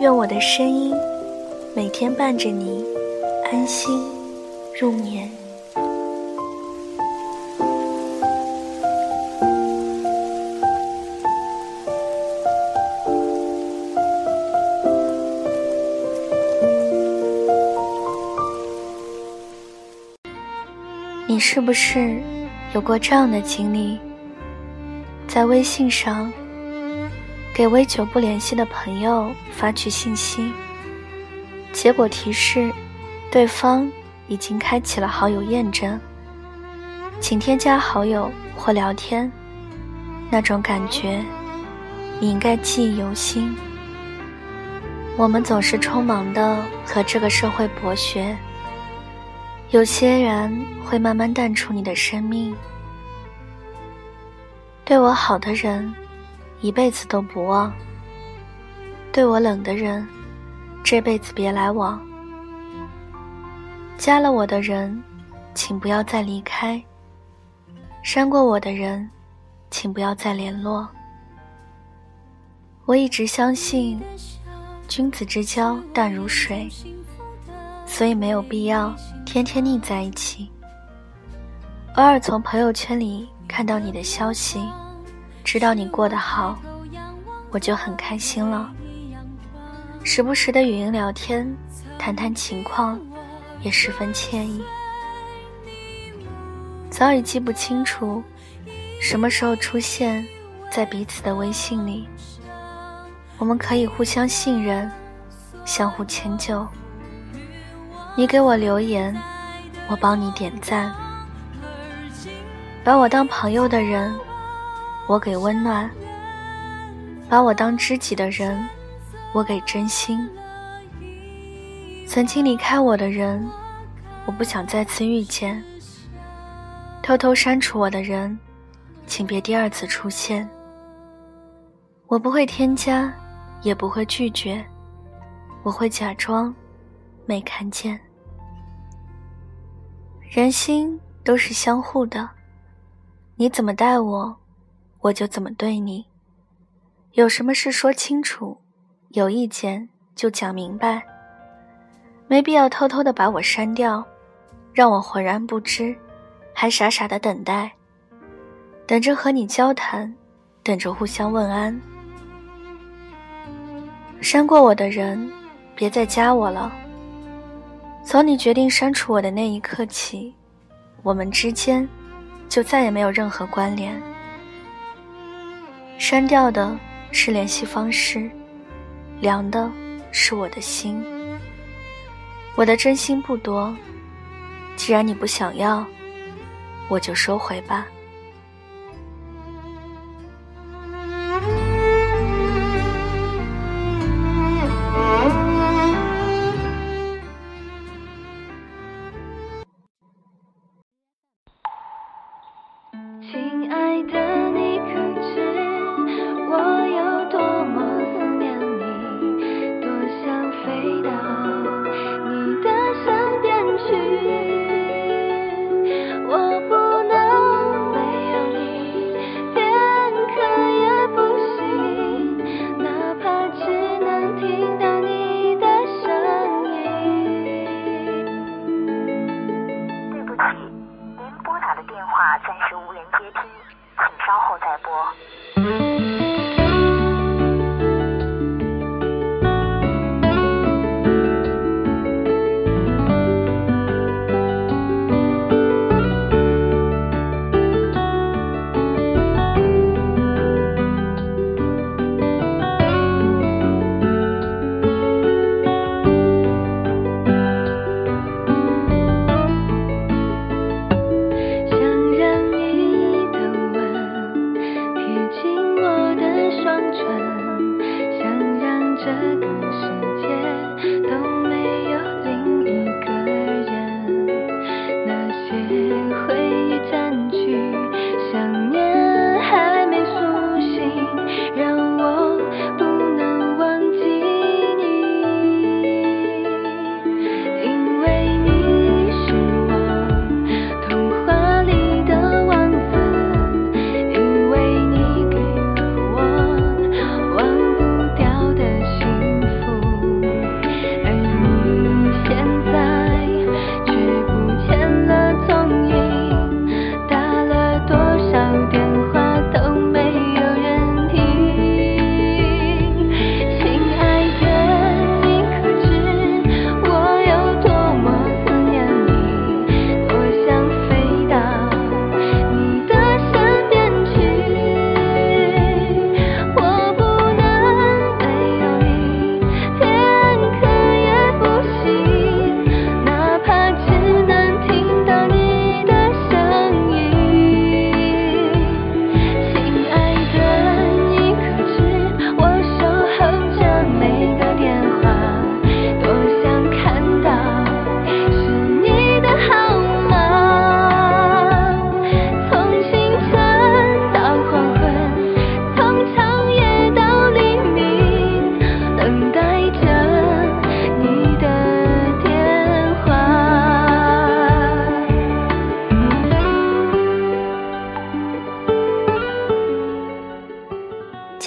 愿我的声音每天伴着你安心入眠。你是不是有过这样的经历？在微信上。给为久不联系的朋友发去信息，结果提示对方已经开启了好友验证，请添加好友或聊天。那种感觉，你应该记忆犹新。我们总是匆忙的和这个社会博学，有些人会慢慢淡出你的生命。对我好的人。一辈子都不忘。对我冷的人，这辈子别来往。加了我的人，请不要再离开。删过我的人，请不要再联络。我一直相信，君子之交淡如水，所以没有必要天天腻在一起。偶尔从朋友圈里看到你的消息。知道你过得好，我就很开心了。时不时的语音聊天，谈谈情况，也十分惬意。早已记不清楚，什么时候出现在彼此的微信里。我们可以互相信任，相互迁就。你给我留言，我帮你点赞。把我当朋友的人。我给温暖，把我当知己的人，我给真心。曾经离开我的人，我不想再次遇见。偷偷删除我的人，请别第二次出现。我不会添加，也不会拒绝，我会假装没看见。人心都是相互的，你怎么待我？我就怎么对你，有什么事说清楚，有意见就讲明白，没必要偷偷的把我删掉，让我浑然不知，还傻傻的等待，等着和你交谈，等着互相问安。删过我的人，别再加我了。从你决定删除我的那一刻起，我们之间就再也没有任何关联。删掉的是联系方式，凉的是我的心。我的真心不多，既然你不想要，我就收回吧。电话暂时无人接听请稍后再拨。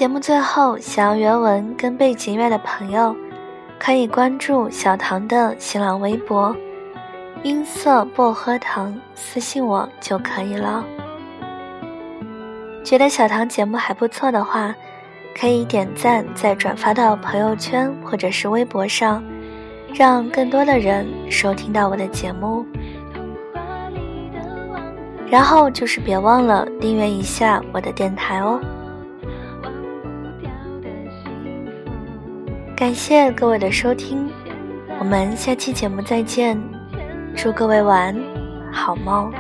节目最后，想要原文跟背景乐的朋友，可以关注小唐的新浪微博“音色薄荷糖”，私信我就可以了。觉得小唐节目还不错的话，可以点赞再转发到朋友圈或者是微博上，让更多的人收听到我的节目。然后就是别忘了订阅一下我的电台哦。感谢各位的收听，我们下期节目再见，祝各位晚安，好梦。